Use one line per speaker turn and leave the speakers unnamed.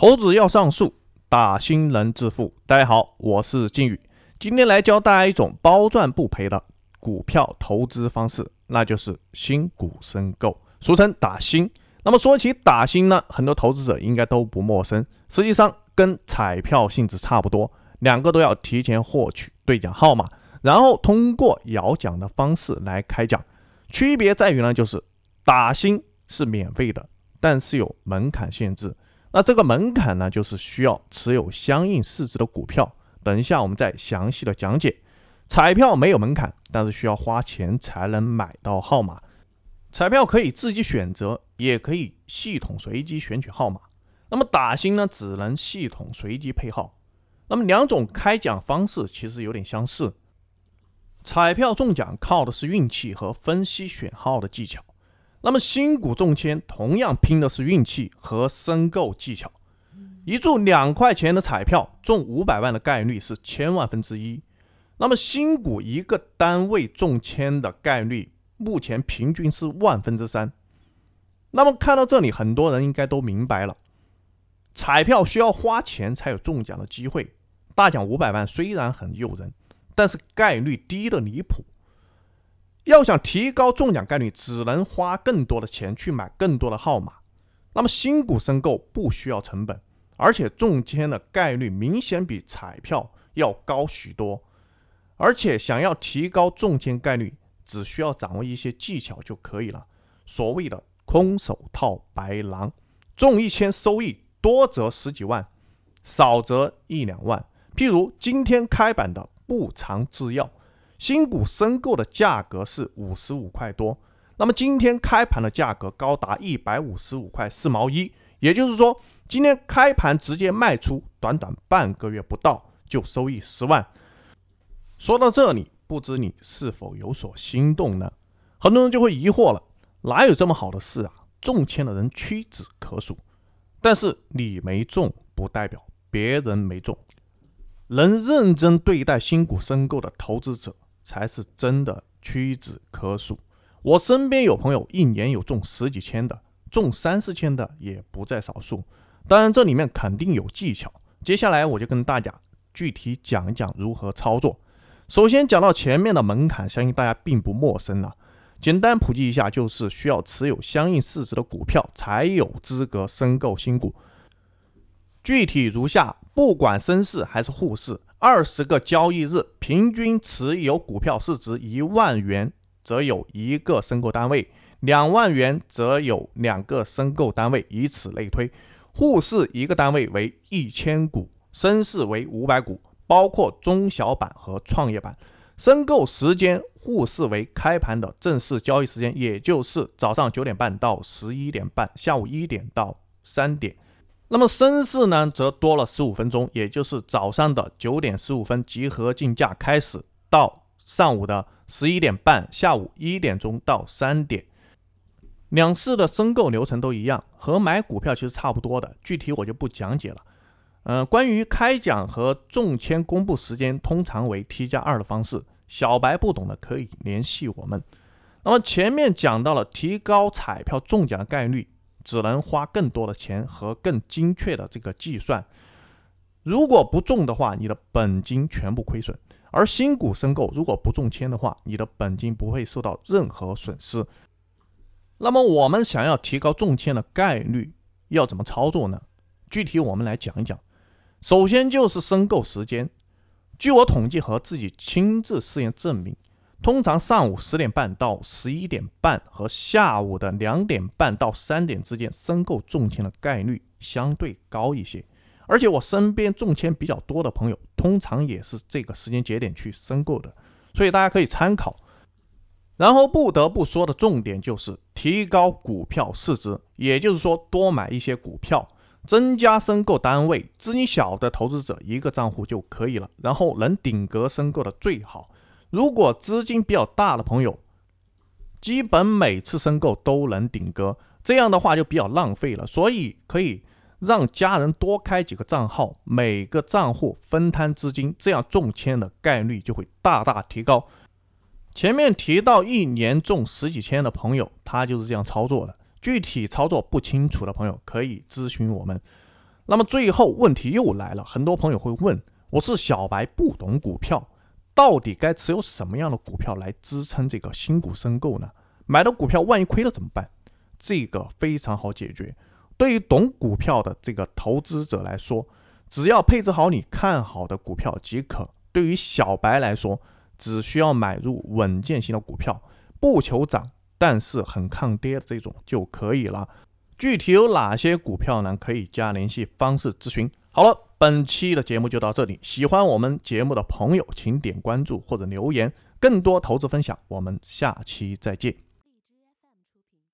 投资要上树，打新能致富。大家好，我是金宇，今天来教大家一种包赚不赔的股票投资方式，那就是新股申购，俗称打新。那么说起打新呢，很多投资者应该都不陌生，实际上跟彩票性质差不多，两个都要提前获取兑奖号码，然后通过摇奖的方式来开奖。区别在于呢，就是打新是免费的，但是有门槛限制。那这个门槛呢，就是需要持有相应市值的股票。等一下我们再详细的讲解。彩票没有门槛，但是需要花钱才能买到号码。彩票可以自己选择，也可以系统随机选取号码。那么打新呢，只能系统随机配号。那么两种开奖方式其实有点相似。彩票中奖靠的是运气和分析选号的技巧。那么新股中签同样拼的是运气和申购技巧。一注两块钱的彩票中五百万的概率是千万分之一。那么新股一个单位中签的概率目前平均是万分之三。那么看到这里，很多人应该都明白了，彩票需要花钱才有中奖的机会。大奖五百万虽然很诱人，但是概率低的离谱。要想提高中奖概率，只能花更多的钱去买更多的号码。那么新股申购不需要成本，而且中签的概率明显比彩票要高许多。而且想要提高中签概率，只需要掌握一些技巧就可以了。所谓的空手套白狼，中一千收益多则十几万，少则一两万。譬如今天开板的不长制药。新股申购的价格是五十五块多，那么今天开盘的价格高达一百五十五块四毛一，也就是说，今天开盘直接卖出，短短半个月不到就收益十万。说到这里，不知你是否有所心动呢？很多人就会疑惑了，哪有这么好的事啊？中签的人屈指可数，但是你没中不代表别人没中，能认真对待新股申购的投资者。才是真的屈指可数。我身边有朋友一年有中十几千的，中三四千的也不在少数。当然，这里面肯定有技巧。接下来我就跟大家具体讲一讲如何操作。首先讲到前面的门槛，相信大家并不陌生了。简单普及一下，就是需要持有相应市值的股票才有资格申购新股。具体如下：不管深市还是沪市。二十个交易日，平均持有股票市值一万元，则有一个申购单位；两万元则有两个申购单位，以此类推。沪市一个单位为一千股，深市为五百股，包括中小板和创业板。申购时间，沪市为开盘的正式交易时间，也就是早上九点半到十一点半，下午一点到三点。那么深市呢，则多了十五分钟，也就是早上的九点十五分集合竞价开始，到上午的十一点半，下午一点钟到三点。两市的申购流程都一样，和买股票其实差不多的，具体我就不讲解了。嗯，关于开奖和中签公布时间，通常为 T 加二的方式，小白不懂的可以联系我们。那么前面讲到了提高彩票中奖的概率。只能花更多的钱和更精确的这个计算，如果不中的话，你的本金全部亏损；而新股申购如果不中签的话，你的本金不会受到任何损失。那么我们想要提高中签的概率，要怎么操作呢？具体我们来讲一讲。首先就是申购时间，据我统计和自己亲自试验证明。通常上午十点半到十一点半和下午的两点半到三点之间申购中签的概率相对高一些，而且我身边中签比较多的朋友，通常也是这个时间节点去申购的，所以大家可以参考。然后不得不说的重点就是提高股票市值，也就是说多买一些股票，增加申购单位。资金小的投资者一个账户就可以了，然后能顶格申购的最好。如果资金比较大的朋友，基本每次申购都能顶格，这样的话就比较浪费了。所以可以让家人多开几个账号，每个账户分摊资金，这样中签的概率就会大大提高。前面提到一年中十几千的朋友，他就是这样操作的。具体操作不清楚的朋友可以咨询我们。那么最后问题又来了，很多朋友会问：我是小白，不懂股票，到底该持有什么样的股票来支撑这个新股申购呢？买的股票万一亏了怎么办？这个非常好解决。对于懂股票的这个投资者来说，只要配置好你看好的股票即可。对于小白来说，只需要买入稳健型的股票，不求涨，但是很抗跌的这种就可以了。具体有哪些股票呢？可以加联系方式咨询。好了，本期的节目就到这里。喜欢我们节目的朋友，请点关注或者留言。更多投资分享，我们下期再见。